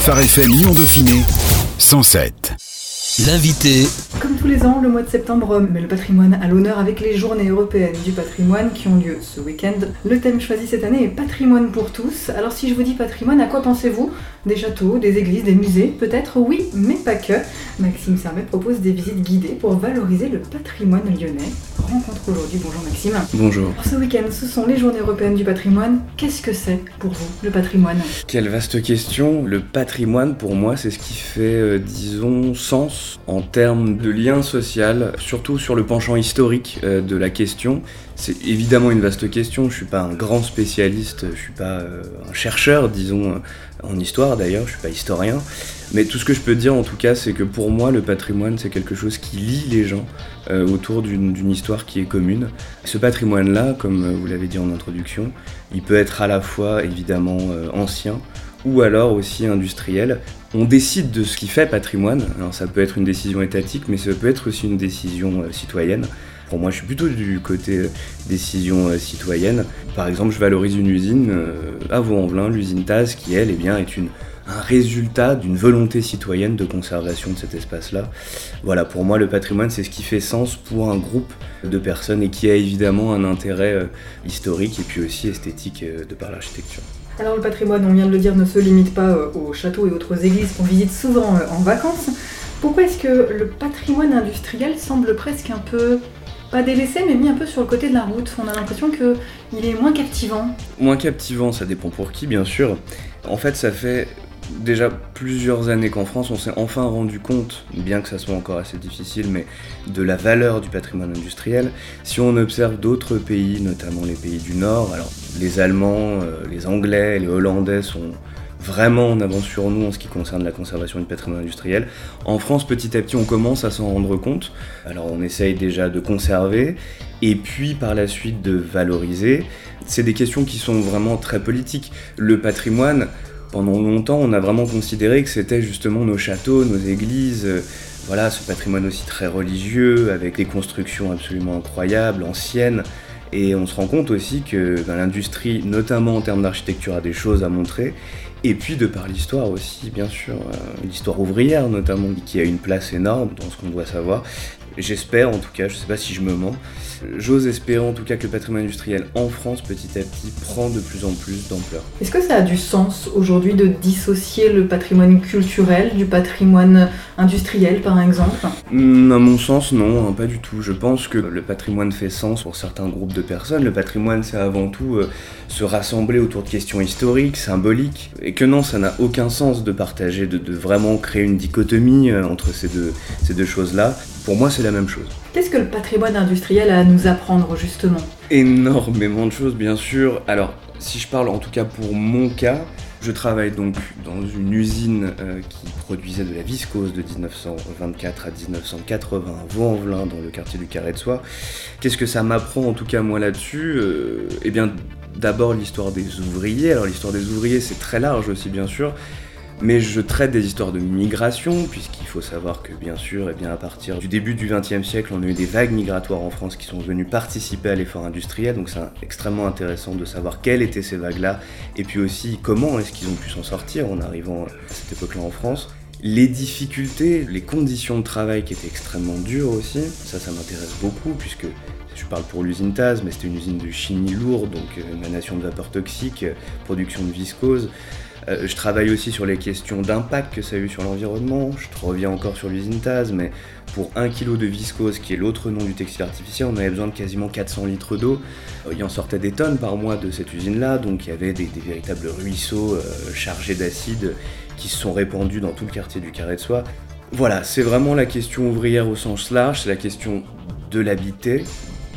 Phare FM Lyon Dauphiné 107. L'invité Comme tous les ans, le mois de septembre met le patrimoine à l'honneur avec les journées européennes du patrimoine qui ont lieu ce week-end. Le thème choisi cette année est patrimoine pour tous. Alors si je vous dis patrimoine, à quoi pensez-vous? Des châteaux, des églises, des musées? Peut-être oui, mais pas que. Maxime Sermet propose des visites guidées pour valoriser le patrimoine lyonnais. Rencontre aujourd'hui, bonjour Maxime. Bonjour. Ce week-end, ce sont les journées européennes du patrimoine. Qu'est-ce que c'est pour vous, le patrimoine? Quelle vaste question. Le patrimoine, pour moi, c'est ce qui fait, euh, disons, sens en termes de lien social, surtout sur le penchant historique euh, de la question. C'est évidemment une vaste question. Je suis pas un grand spécialiste, je suis pas euh, un chercheur, disons, en histoire d'ailleurs, je suis pas historien. Mais tout ce que je peux dire en tout cas, c'est que pour moi, le patrimoine, c'est quelque chose qui lie les gens euh, autour d'une histoire qui est commune. Ce patrimoine-là, comme euh, vous l'avez dit en introduction, il peut être à la fois évidemment euh, ancien ou alors aussi industriel. On décide de ce qui fait patrimoine. Alors ça peut être une décision étatique, mais ça peut être aussi une décision citoyenne. Pour moi, je suis plutôt du côté euh, décision euh, citoyenne. Par exemple, je valorise une usine euh, à Vaux-en-Velin, l'usine Taz, qui elle, eh bien, est un résultat d'une volonté citoyenne de conservation de cet espace-là. Voilà, pour moi, le patrimoine, c'est ce qui fait sens pour un groupe de personnes et qui a évidemment un intérêt historique et puis aussi esthétique de par l'architecture. Alors le patrimoine, on vient de le dire, ne se limite pas aux châteaux et autres églises qu'on visite souvent en vacances. Pourquoi est-ce que le patrimoine industriel semble presque un peu, pas délaissé, mais mis un peu sur le côté de la route On a l'impression qu'il est moins captivant. Moins captivant, ça dépend pour qui, bien sûr. En fait, ça fait déjà plusieurs années qu'en France, on s'est enfin rendu compte, bien que ça soit encore assez difficile, mais de la valeur du patrimoine industriel. Si on observe d'autres pays, notamment les pays du Nord, alors les Allemands, euh, les Anglais, les Hollandais sont vraiment en avance sur nous en ce qui concerne la conservation du patrimoine industriel. En France, petit à petit, on commence à s'en rendre compte. Alors on essaye déjà de conserver, et puis par la suite de valoriser. C'est des questions qui sont vraiment très politiques. Le patrimoine, pendant longtemps, on a vraiment considéré que c'était justement nos châteaux, nos églises, euh, voilà, ce patrimoine aussi très religieux, avec des constructions absolument incroyables, anciennes. Et on se rend compte aussi que ben, l'industrie, notamment en termes d'architecture, a des choses à montrer. Et puis de par l'histoire aussi, bien sûr, euh, l'histoire ouvrière notamment, qui a une place énorme dans ce qu'on doit savoir. J'espère en tout cas, je sais pas si je me mens, j'ose espérer en tout cas que le patrimoine industriel en France petit à petit prend de plus en plus d'ampleur. Est-ce que ça a du sens aujourd'hui de dissocier le patrimoine culturel du patrimoine industriel, par exemple? Hmm, À mon sens, non, hein, pas du tout. Je pense que le patrimoine fait sens pour certains groupes de personnes. Le patrimoine, c'est avant tout euh, se rassembler autour de questions historiques, symboliques, et que non, ça n'a aucun sens de partager, de, de vraiment créer une dichotomie euh, entre ces deux, ces deux choses-là. Pour moi, c'est la même chose. Qu'est-ce que le patrimoine industriel a à nous apprendre justement? Énormément de choses, bien sûr. Alors, si je parle en tout cas pour mon cas, je travaille donc dans une usine euh, qui produisait de la viscose de 1924 à 1980 à Vaux-en-Velin dans le quartier du Carré de Soie. Qu'est-ce que ça m'apprend en tout cas moi là-dessus? Euh, Eh bien, d'abord l'histoire des ouvriers. Alors l'histoire des ouvriers c'est très large aussi bien sûr. Mais je traite des histoires de migration, puisqu'il faut savoir que, bien sûr, eh bien, à partir du début du XXe siècle, on a eu des vagues migratoires en France qui sont venues participer à l'effort industriel. Donc, c'est extrêmement intéressant de savoir quelles étaient ces vagues-là, et puis aussi comment est-ce qu'ils ont pu s'en sortir en arrivant à cette époque-là en France. Les difficultés, les conditions de travail qui étaient extrêmement dures aussi, ça, ça m'intéresse beaucoup, puisque je parle pour l'usine Taz, mais c'était une usine de chimie lourde, donc euh, émanation de vapeur toxique, production de viscose. Euh, je travaille aussi sur les questions d'impact que ça a eu sur l'environnement. Je reviens encore sur l'usine Taz, mais pour 1 kg de viscose, qui est l'autre nom du textile artificiel, on avait besoin de quasiment 400 litres d'eau. Euh, il en sortait des tonnes par mois de cette usine-là, donc il y avait des, des véritables ruisseaux euh, chargés d'acide qui se sont répandus dans tout le quartier du Carré de Soie. Voilà, c'est vraiment la question ouvrière au sens large, c'est la question de l'habiter,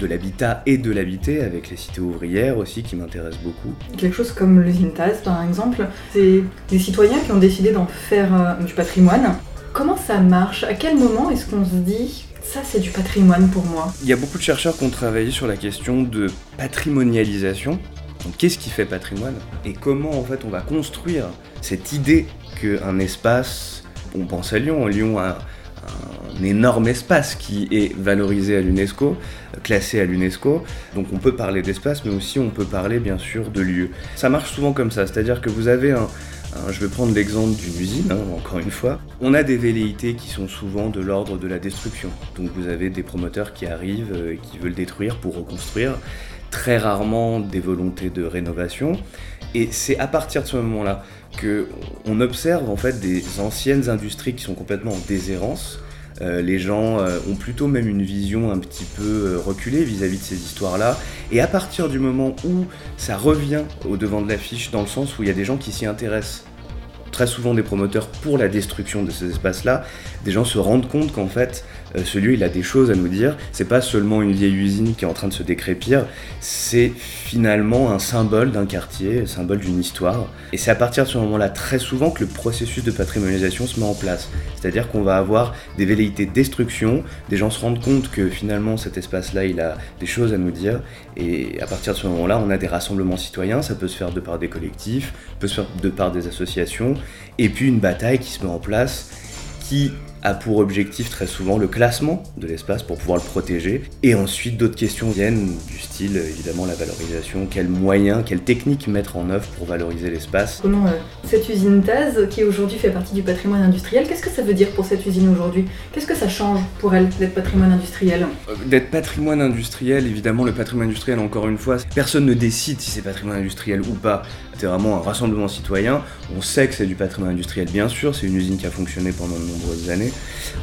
de l'habitat et de l'habiter avec les cités ouvrières aussi qui m'intéressent beaucoup. Quelque chose comme l'usine Taz, par exemple, c'est des citoyens qui ont décidé d'en faire euh, du patrimoine. Comment ça marche? À quel moment est-ce qu'on se dit ça c'est du patrimoine pour moi? Il y a beaucoup de chercheurs qui ont travaillé sur la question de patrimonialisation. Donc qu'est-ce qui fait patrimoine? Et comment en fait on va construire cette idée qu'un espace, on pense à Lyon, Lyon a un énorme espace qui est valorisé à l'UNESCO, classé à l'UNESCO. Donc on peut parler d'espace, mais aussi on peut parler bien sûr de lieu. Ça marche souvent comme ça, c'est-à-dire que vous avez un, je vais prendre l'exemple d'une usine, hein, encore une fois. On a des velléités qui sont souvent de l'ordre de la destruction. Donc vous avez des promoteurs qui arrivent et qui veulent détruire pour reconstruire. Très rarement des volontés de rénovation. Et c'est à partir de ce moment-là que on observe en fait des anciennes industries qui sont complètement en déshérence. Euh, les gens euh, ont plutôt même une vision un petit peu euh, reculée vis-à-vis de ces histoires-là. Et à partir du moment où ça revient au devant de l'affiche, dans le sens où il y a des gens qui s'y intéressent, très souvent des promoteurs pour la destruction de ces espaces-là, des gens se rendent compte qu'en fait, ce lieu, il a des choses à nous dire. C'est pas seulement une vieille usine qui est en train de se décrépir, c'est finalement un symbole d'un quartier, un symbole d'une histoire. Et c'est à partir de ce moment-là, très souvent, que le processus de patrimonialisation se met en place. C'est-à-dire qu'on va avoir des velléités de destruction, des gens se rendent compte que finalement cet espace-là, il a des choses à nous dire. Et à partir de ce moment-là, on a des rassemblements citoyens, ça peut se faire de par des collectifs, peut se faire de par des associations, et puis une bataille qui se met en place qui a pour objectif très souvent le classement de l'espace pour pouvoir le protéger. Et ensuite, d'autres questions viennent du style, évidemment, la valorisation, quels moyens, quelles techniques mettre en œuvre pour valoriser l'espace? Comment euh, cette usine Taz, qui aujourd'hui fait partie du patrimoine industriel, qu'est-ce que ça veut dire pour cette usine aujourd'hui? Qu'est-ce que ça change pour elle d'être patrimoine industriel? Euh, D'être patrimoine industriel, évidemment, le patrimoine industriel, encore une fois, personne ne décide si c'est patrimoine industriel ou pas. C'est vraiment un rassemblement citoyen. On sait que c'est du patrimoine industriel, bien sûr, c'est une usine qui a fonctionné pendant de nombreuses années.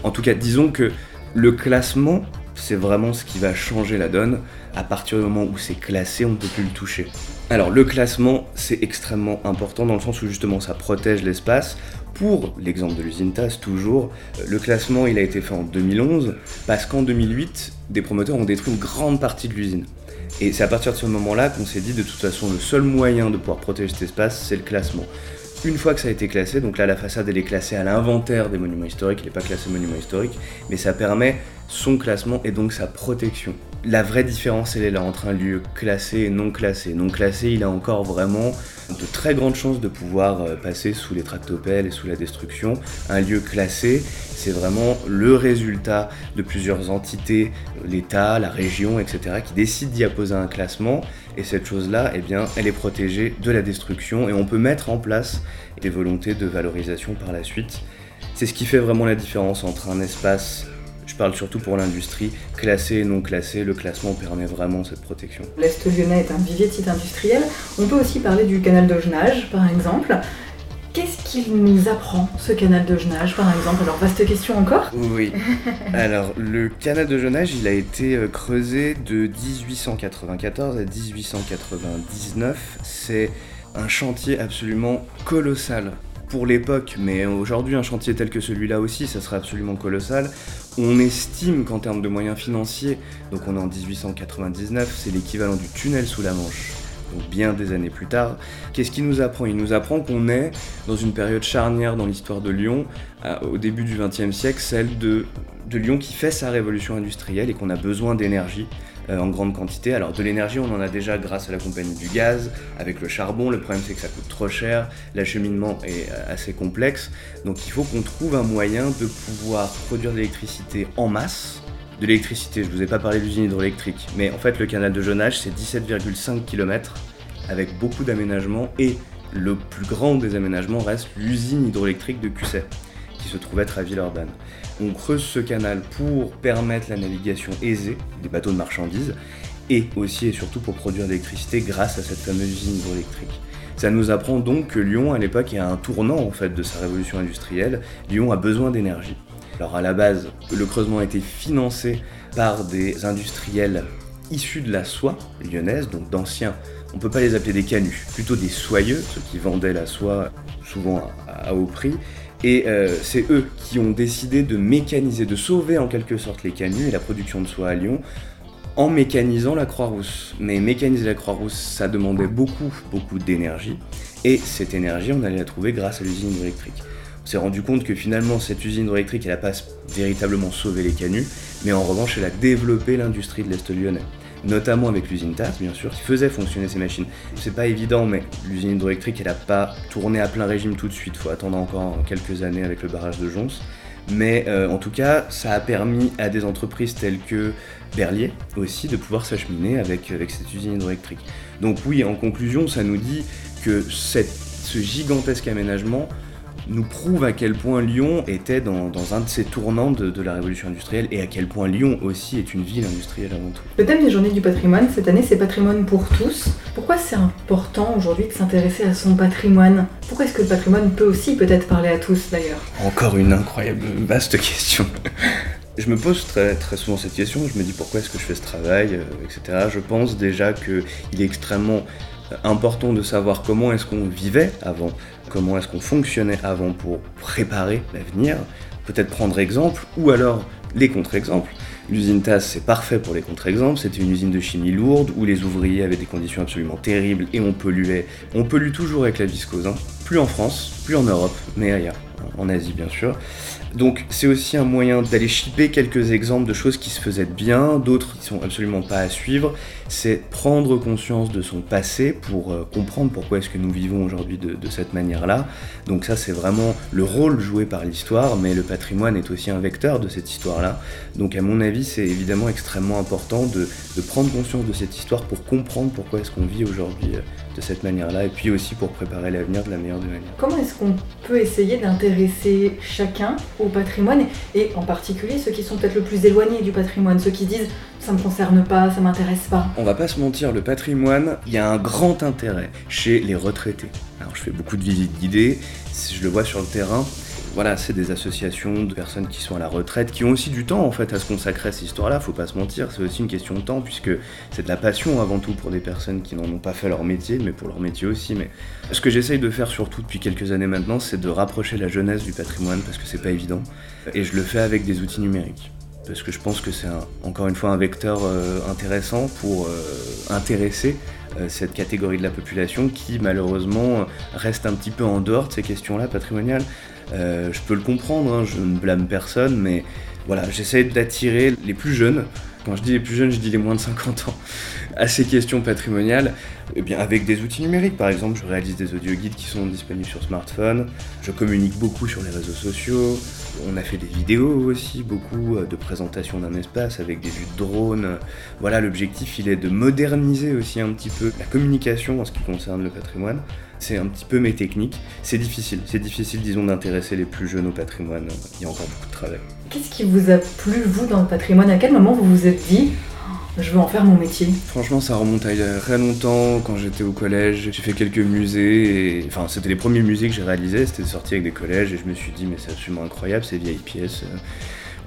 En tout cas, disons que le classement, c'est vraiment ce qui va changer la donne. À partir du moment où c'est classé, on ne peut plus le toucher. Alors le classement, c'est extrêmement important dans le sens où justement ça protège l'espace. Pour l'exemple de l'usine TAS, toujours, le classement il a été fait en 2011 parce qu'en 2008, des promoteurs ont détruit une grande partie de l'usine. Et c'est à partir de ce moment-là qu'on s'est dit de toute façon le seul moyen de pouvoir protéger cet espace, c'est le classement. Une fois que ça a été classé, donc là la façade elle est classée à l'inventaire des monuments historiques, il n'est pas classé monument historique, mais ça permet son classement et donc sa protection. La vraie différence elle est là entre un lieu classé et non classé. Non classé, il a encore vraiment de très grandes chances de pouvoir euh, passer sous les tractopelles et sous la destruction. Un lieu classé, c'est vraiment le résultat de plusieurs entités, l'État, la région, etc., qui décident d'y apposer un classement. Et cette chose-là, eh bien, elle est protégée de la destruction et on peut mettre en place des volontés de valorisation par la suite. C'est ce qui fait vraiment la différence entre un espace je parle surtout pour l'industrie, classé et non classé, le classement permet vraiment cette protection. L'Est lyonnais est un vivier de sites industriels. On peut aussi parler du canal de Genage, par exemple. Qu'est-ce qu'il nous apprend, ce canal de Genage, par exemple? Alors, vaste question encore Oui. Alors, le canal de Genage, il a été euh, creusé de 1894 à 1899. C'est un chantier absolument colossal pour l'époque, mais aujourd'hui un chantier tel que celui-là aussi, ça serait absolument colossal. On estime qu'en termes de moyens financiers, donc on est en 1899, c'est l'équivalent du tunnel sous la Manche. Donc bien des années plus tard, qu'est-ce qu'il nous apprend? Il nous apprend qu'on est dans une période charnière dans l'histoire de Lyon, au début du XXe siècle, celle de, de Lyon qui fait sa révolution industrielle et qu'on a besoin d'énergie. Euh, en grande quantité. Alors de l'énergie, on en a déjà grâce à la compagnie du gaz, avec le charbon. Le problème c'est que ça coûte trop cher, l'acheminement est euh, assez complexe. Donc il faut qu'on trouve un moyen de pouvoir produire de l'électricité en masse. De l'électricité, je vous ai pas parlé d'usine hydroélectrique, mais en fait le canal de Jonage c'est 17,5 km avec beaucoup d'aménagements et le plus grand des aménagements reste l'usine hydroélectrique de Cusset qui se trouve être à Villeurbanne. On creuse ce canal pour permettre la navigation aisée des bateaux de marchandises et aussi et surtout pour produire de l'électricité grâce à cette fameuse usine hydroélectrique. Ça nous apprend donc que Lyon à l'époque est à un tournant en fait de sa révolution industrielle. Lyon a besoin d'énergie. Alors à la base, le creusement a été financé par des industriels issus de la soie lyonnaise, donc d'anciens, on ne peut pas les appeler des canuts, plutôt des soyeux, ceux qui vendaient la soie souvent à haut prix, et euh, c'est eux qui ont décidé de mécaniser, de sauver en quelque sorte les canuts et la production de soie à Lyon en mécanisant la Croix-Rousse. Mais mécaniser la Croix-Rousse, ça demandait beaucoup, beaucoup d'énergie. Et cette énergie, on allait la trouver grâce à l'usine hydroélectrique. On s'est rendu compte que finalement, cette usine hydroélectrique, elle n'a pas véritablement sauvé les canuts, mais en revanche, elle a développé l'industrie de l'Est lyonnais notamment avec l'usine TAS, bien sûr, qui faisait fonctionner ces machines. C'est pas évident, mais l'usine hydroélectrique, elle n'a pas tourné à plein régime tout de suite. Faut attendre encore quelques années avec le barrage de Jons. Mais euh, en tout cas, ça a permis à des entreprises telles que Berlier aussi de pouvoir s'acheminer avec, avec cette usine hydroélectrique. Donc oui, en conclusion, ça nous dit que cette ce gigantesque aménagement nous prouve à quel point Lyon était dans, un de ces tournants de, la révolution industrielle et à quel point Lyon aussi est une ville industrielle avant tout. Le thème des journées du patrimoine cette année, c'est patrimoine pour tous. Pourquoi c'est important aujourd'hui de s'intéresser à son patrimoine? Pourquoi est-ce que le patrimoine peut aussi peut-être parler à tous d'ailleurs? Encore une incroyable, vaste question. Je me pose très, très souvent cette question, je me dis pourquoi est-ce que je fais ce travail, euh, etc. Je pense déjà qu'il est extrêmement important de savoir comment est-ce qu'on vivait avant, comment est-ce qu'on fonctionnait avant pour préparer l'avenir, peut-être prendre exemple, ou alors les contre-exemples. L'usine TAS, c'est parfait pour les contre-exemples. C'était une usine de chimie lourde où les ouvriers avaient des conditions absolument terribles et on polluait. On pollue toujours avec la viscose. Hein. Plus en France, plus en Europe, mais ailleurs en Asie bien sûr. Donc c'est aussi un moyen d'aller chipper quelques exemples de choses qui se faisaient bien, d'autres qui sont absolument pas à suivre. C'est prendre conscience de son passé pour euh, comprendre pourquoi est-ce que nous vivons aujourd'hui de, cette manière-là. Donc ça c'est vraiment le rôle joué par l'histoire, mais le patrimoine est aussi un vecteur de cette histoire-là. Donc à mon avis c'est évidemment extrêmement important de, de, prendre conscience de cette histoire pour comprendre pourquoi est-ce qu'on vit aujourd'hui euh, de cette manière-là, et puis aussi pour préparer l'avenir de la meilleure Comment est-ce qu'on peut essayer d'intéresser chacun au patrimoine, et en particulier ceux qui sont peut-être le plus éloignés du patrimoine, ceux qui disent ça me concerne pas, ça m'intéresse pas? On va pas se mentir, le patrimoine, il y a un grand intérêt chez les retraités. Alors je fais beaucoup de visites guidées, je le vois sur le terrain, voilà, c'est des associations de personnes qui sont à la retraite, qui ont aussi du temps en fait à se consacrer à cette histoire-là, faut pas se mentir, c'est aussi une question de temps, puisque c'est de la passion avant tout pour des personnes qui n'en ont pas fait leur métier, mais pour leur métier aussi. Mais ce que j'essaye de faire surtout depuis quelques années maintenant, c'est de rapprocher la jeunesse du patrimoine, parce que c'est pas évident, et je le fais avec des outils numériques. Parce que je pense que c'est encore une fois un vecteur euh, intéressant pour euh, intéresser euh, cette catégorie de la population qui malheureusement reste un petit peu en dehors de ces questions-là patrimoniales. Euh, je peux le comprendre, hein, je ne blâme personne, mais voilà, j'essaie d'attirer les plus jeunes. Quand je dis les plus jeunes, je dis les moins de 50 ans, à ces questions patrimoniales, eh bien avec des outils numériques. Par exemple, je réalise des audio guides qui sont disponibles sur smartphone. Je communique beaucoup sur les réseaux sociaux. On a fait des vidéos aussi, beaucoup euh, de présentations d'un espace avec des vues de drone. Voilà, l'objectif, il est de moderniser aussi un petit peu la communication en ce qui concerne le patrimoine. C'est un petit peu mes techniques. C'est difficile, c'est difficile, disons, d'intéresser les plus jeunes au patrimoine. Il y a encore beaucoup de travail. Qu'est-ce qui vous a plu, vous, dans le patrimoine? À quel moment vous vous êtes dit je veux en faire mon métier. Franchement, ça remonte à il y a très longtemps, quand j'étais au collège. J'ai fait quelques musées, enfin, c'était les premiers musées que j'ai réalisés, c'était sorti avec des collèges, et je me suis dit, mais c'est absolument incroyable, ces vieilles pièces.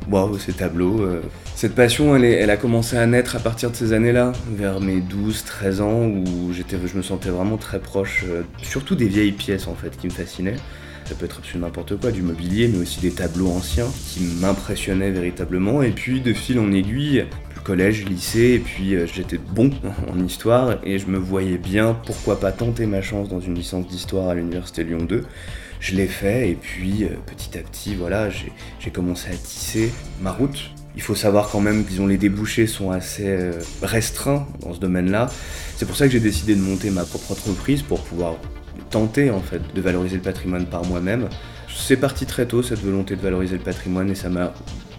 Waouh, ces tableaux. Euh. Cette passion, elle, elle, a commencé à naître à partir de ces années-là, vers mes 12-13 ans, où je me sentais vraiment très proche, euh, surtout des vieilles pièces en fait, qui me fascinaient. Ça peut être absolument n'importe quoi, du mobilier, mais aussi des tableaux anciens qui m'impressionnaient véritablement. Et puis, de fil en aiguille, collège, lycée, et puis euh, j'étais bon en histoire, et je me voyais bien, pourquoi pas tenter ma chance dans une licence d'histoire à l'université Lyon 2. Je l'ai fait, et puis euh, petit à petit, voilà, j'ai commencé à tisser ma route. Il faut savoir quand même qu'ils ont les débouchés sont assez euh, restreints dans ce domaine-là. C'est pour ça que j'ai décidé de monter ma propre entreprise pour pouvoir tenter en fait de valoriser le patrimoine par moi-même. C'est parti très tôt cette volonté de valoriser le patrimoine et ça m'a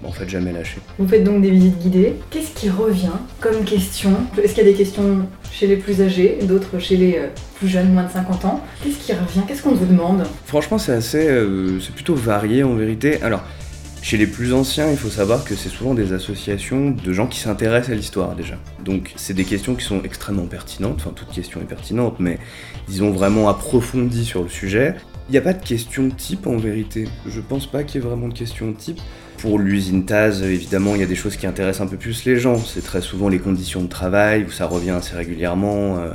en fait jamais lâché. Vous faites donc des visites guidées. Qu'est-ce qui revient comme question Est-ce qu'il y a des questions chez les plus âgés, d'autres chez les euh, plus jeunes, moins de 50 ans Qu'est-ce qui revient Qu'est-ce qu'on vous demande Franchement, c'est assez, euh, c'est plutôt varié en vérité. Alors. Chez les plus anciens, il faut savoir que c'est souvent des associations de gens qui s'intéressent à l'histoire déjà. Donc c'est des questions qui sont extrêmement pertinentes, enfin toute question est pertinente, mais disons vraiment approfondies sur le sujet. Il n'y a pas de question type en vérité. Je pense pas qu'il y ait vraiment de question type. Pour l'usine Taz, évidemment, il y a des choses qui intéressent un peu plus les gens. C'est très souvent les conditions de travail, où ça revient assez régulièrement. Euh,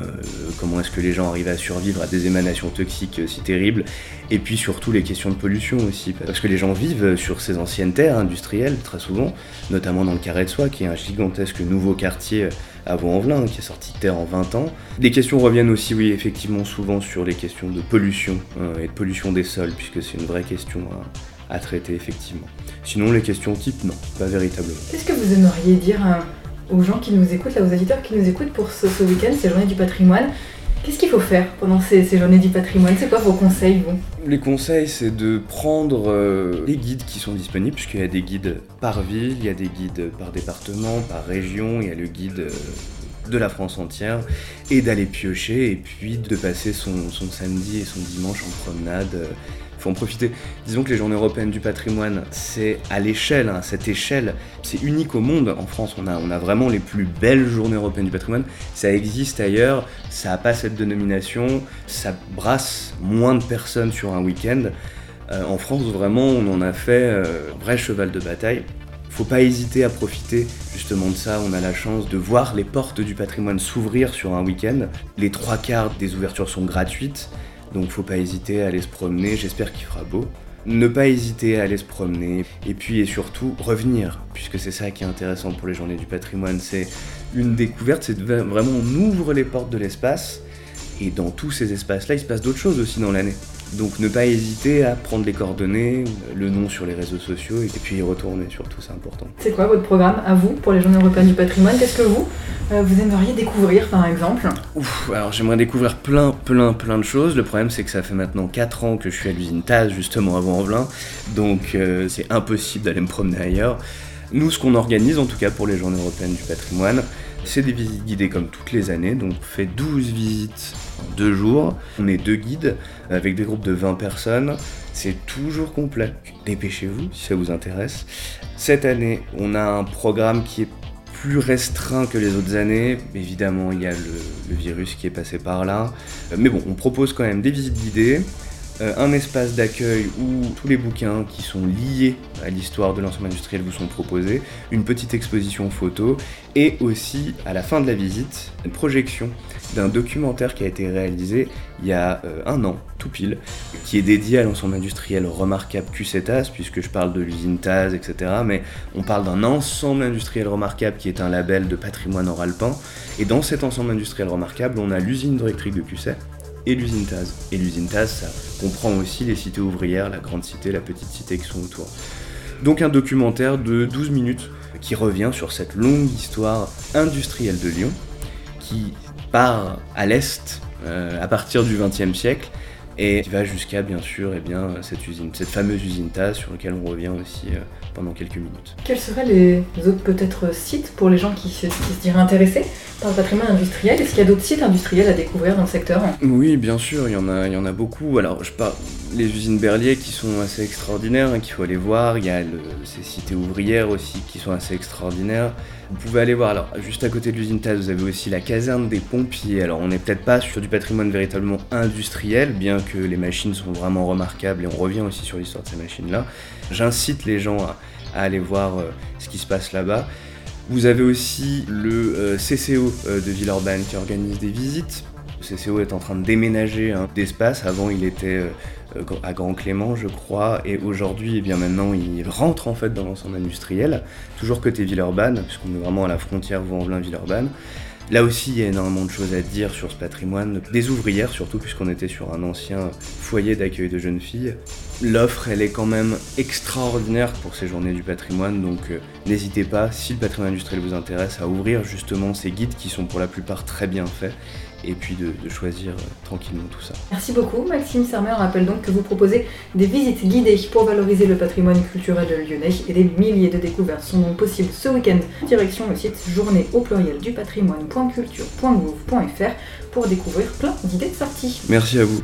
comment est-ce que les gens arrivent à survivre à des émanations toxiques si terribles. Et puis surtout les questions de pollution aussi. Parce que les gens vivent sur ces anciennes terres industrielles, très souvent, notamment dans le Carré de Soie, qui est un gigantesque nouveau quartier à Vaux-en-Velin, qui est sorti de terre en 20 ans. Les questions reviennent aussi, oui, effectivement, souvent sur les questions de pollution euh, et de pollution des sols, puisque c'est une vraie question à, traiter, effectivement. Sinon, les questions type, non, pas véritablement. Qu'est-ce que vous aimeriez dire euh, aux gens qui nous écoutent, là, aux auditeurs qui nous écoutent pour ce, week-end, ces journées du patrimoine? Qu'est-ce qu'il faut faire pendant ces, journées du patrimoine? C'est quoi vos conseils, vous? Les conseils, c'est de prendre euh, les guides qui sont disponibles, puisqu'il y a des guides par ville, il y a des guides par département, par région, il y a le guide de la France entière et d'aller piocher et puis de passer son, son samedi et son dimanche en promenade. Il faut en profiter. Disons que les journées européennes du patrimoine, c'est à l'échelle, à cette échelle, c'est unique au monde. En France, on a, vraiment les plus belles journées européennes du patrimoine. Ça existe ailleurs, ça n'a pas cette dénomination, ça brasse moins de personnes sur un week-end. Euh, en France, vraiment, on en a fait euh, un vrai cheval de bataille. Faut pas hésiter à profiter justement de ça. On a la chance de voir les portes du patrimoine s'ouvrir sur un week-end. Les trois quarts des ouvertures sont gratuites. Donc faut pas hésiter à aller se promener, j'espère qu'il fera beau. Ne pas hésiter à aller se promener et puis et surtout revenir, puisque c'est ça qui est intéressant pour les journées du patrimoine, c'est une découverte, c'est vraiment on ouvre les portes de l'espace et dans tous ces espaces-là, il se passe d'autres choses aussi dans l'année. Donc ne pas hésiter à prendre les coordonnées, le nom sur les réseaux sociaux et puis y retourner surtout, c'est important. C'est quoi votre programme à vous pour les Journées européennes du patrimoine? Qu'est-ce que vous, euh, vous aimeriez découvrir par exemple? Ouf, alors j'aimerais découvrir plein, plein, plein de choses. Le problème c'est que ça fait maintenant 4 ans que je suis à l'usine Taz justement avant Envelin, donc euh, c'est impossible d'aller me promener ailleurs. Nous, ce qu'on organise en tout cas pour les Journées européennes du patrimoine, c'est des visites guidées comme toutes les années, donc on fait 12 visites en deux jours. On est deux guides avec des groupes de 20 personnes. C'est toujours complet. Dépêchez-vous si ça vous intéresse. Cette année, on a un programme qui est plus restreint que les autres années. Évidemment, il y a le, le virus qui est passé par là. Mais bon, on propose quand même des visites guidées, euh, un espace d'accueil où tous les bouquins qui sont liés à l'histoire de l'ensemble industriel vous sont proposés, une petite exposition photo et aussi à la fin de la visite une projection d'un documentaire qui a été réalisé il y a euh, un an, tout pile, qui est dédié à l'ensemble industriel remarquable QCTAS, puisque je parle de l'usine TAS, etc. Mais on parle d'un ensemble industriel remarquable qui est un label de patrimoine oralpin. Et dans cet ensemble industriel remarquable, on a l'usine électrique de QC, et l'usine Taz. Et l'usine Taz, ça comprend aussi les cités ouvrières, la grande cité, la petite cité qui sont autour. Donc un documentaire de 12 minutes qui revient sur cette longue histoire industrielle de Lyon, qui part à l'est euh, à partir du XXe siècle et qui va jusqu'à bien sûr eh bien, cette usine, cette fameuse usine Taz sur laquelle on revient aussi euh, pendant quelques minutes. Quels seraient les autres peut-être sites pour les gens qui se diraient intéressés? Par le patrimoine industriel Est-ce qu'il y a d'autres sites industriels à découvrir dans le secteur? Oui, bien sûr, il y en a, il y en a beaucoup. Alors, je parle les usines Berlier qui sont assez extraordinaires, hein, qu'il faut aller voir. Il y a ces cités ouvrières aussi qui sont assez extraordinaires. Vous pouvez aller voir. Alors, juste à côté de l'usine TAS, vous avez aussi la caserne des pompiers. Alors, on n'est peut-être pas sur du patrimoine véritablement industriel, bien que les machines sont vraiment remarquables et on revient aussi sur l'histoire de ces machines-là. J'incite les gens à, à aller voir euh, ce qui se passe là-bas. Vous avez aussi le euh, CCO euh, de Villeurbanne qui organise des visites. Le CCO est en train de déménager hein, d'espace. Avant, il était euh, à Grand Clément, je crois, et aujourd'hui, et bien maintenant, il rentre en fait dans l'ensemble industriel, toujours côté Villeurbanne, puisqu'on est vraiment à la frontière Vaux-en-Velin-Villeurbanne. Là aussi, il y a énormément de choses à dire sur ce patrimoine, des ouvrières surtout, puisqu'on était sur un ancien foyer d'accueil de jeunes filles. L'offre, elle est quand même extraordinaire pour ces journées du patrimoine, donc euh, n'hésitez pas, si le patrimoine industriel vous intéresse, à ouvrir justement ces guides qui sont pour la plupart très bien faits et puis de, de choisir euh, tranquillement tout ça. Merci beaucoup Maxime Sermer. On rappelle donc que vous proposez des visites guidées pour valoriser le patrimoine culturel lyonnais et des milliers de découvertes sont donc possibles ce week-end. Direction le site journée au pluriel du patrimoine.culture.gouv.fr pour découvrir plein d'idées de sortie. Merci à vous.